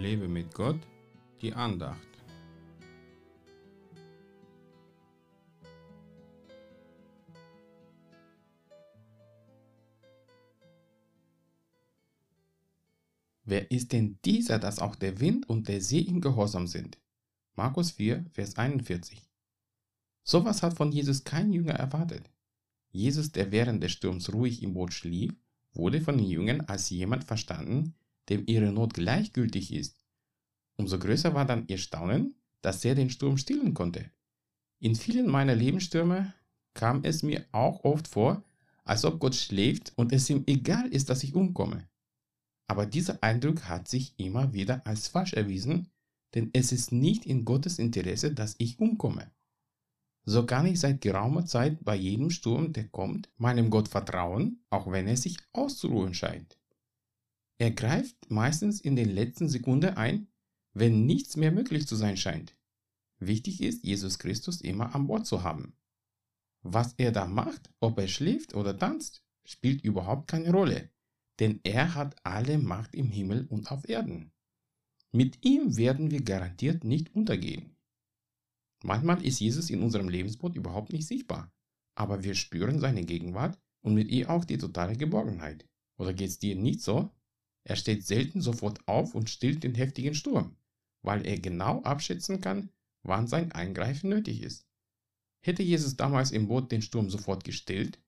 Lebe mit Gott, die Andacht. Wer ist denn dieser, dass auch der Wind und der See ihm gehorsam sind? Markus 4, Vers 41. Sowas hat von Jesus kein Jünger erwartet. Jesus, der während des Sturms ruhig im Boot schlief, wurde von den Jüngern als jemand verstanden, dem ihre Not gleichgültig ist. Umso größer war dann ihr Staunen, dass er den Sturm stillen konnte. In vielen meiner Lebensstürme kam es mir auch oft vor, als ob Gott schläft und es ihm egal ist, dass ich umkomme. Aber dieser Eindruck hat sich immer wieder als falsch erwiesen, denn es ist nicht in Gottes Interesse, dass ich umkomme. So kann ich seit geraumer Zeit bei jedem Sturm, der kommt, meinem Gott vertrauen, auch wenn er sich auszuruhen scheint. Er greift meistens in den letzten Sekunden ein, wenn nichts mehr möglich zu sein scheint. Wichtig ist, Jesus Christus immer an Bord zu haben. Was er da macht, ob er schläft oder tanzt, spielt überhaupt keine Rolle, denn er hat alle Macht im Himmel und auf Erden. Mit ihm werden wir garantiert nicht untergehen. Manchmal ist Jesus in unserem Lebensboot überhaupt nicht sichtbar, aber wir spüren seine Gegenwart und mit ihr auch die totale Geborgenheit. Oder geht's dir nicht so? Er steht selten sofort auf und stillt den heftigen Sturm, weil er genau abschätzen kann, wann sein Eingreifen nötig ist. Hätte Jesus damals im Boot den Sturm sofort gestillt,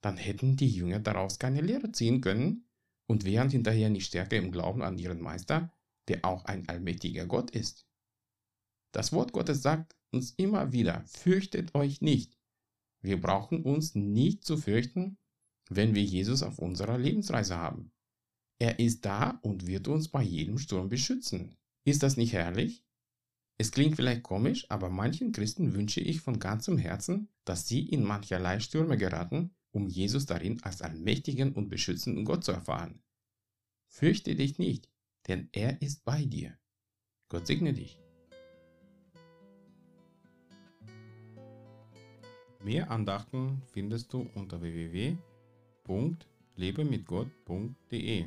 dann hätten die Jünger daraus keine Lehre ziehen können und wären hinterher nicht stärker im Glauben an ihren Meister, der auch ein allmächtiger Gott ist. Das Wort Gottes sagt uns immer wieder, fürchtet euch nicht. Wir brauchen uns nicht zu fürchten, wenn wir Jesus auf unserer Lebensreise haben. Er ist da und wird uns bei jedem Sturm beschützen. Ist das nicht herrlich? Es klingt vielleicht komisch, aber manchen Christen wünsche ich von ganzem Herzen, dass sie in mancherlei Stürme geraten, um Jesus darin als allmächtigen und beschützenden Gott zu erfahren. Fürchte dich nicht, denn er ist bei dir. Gott segne dich. Mehr Andachten findest du unter www.lebemitgott.de.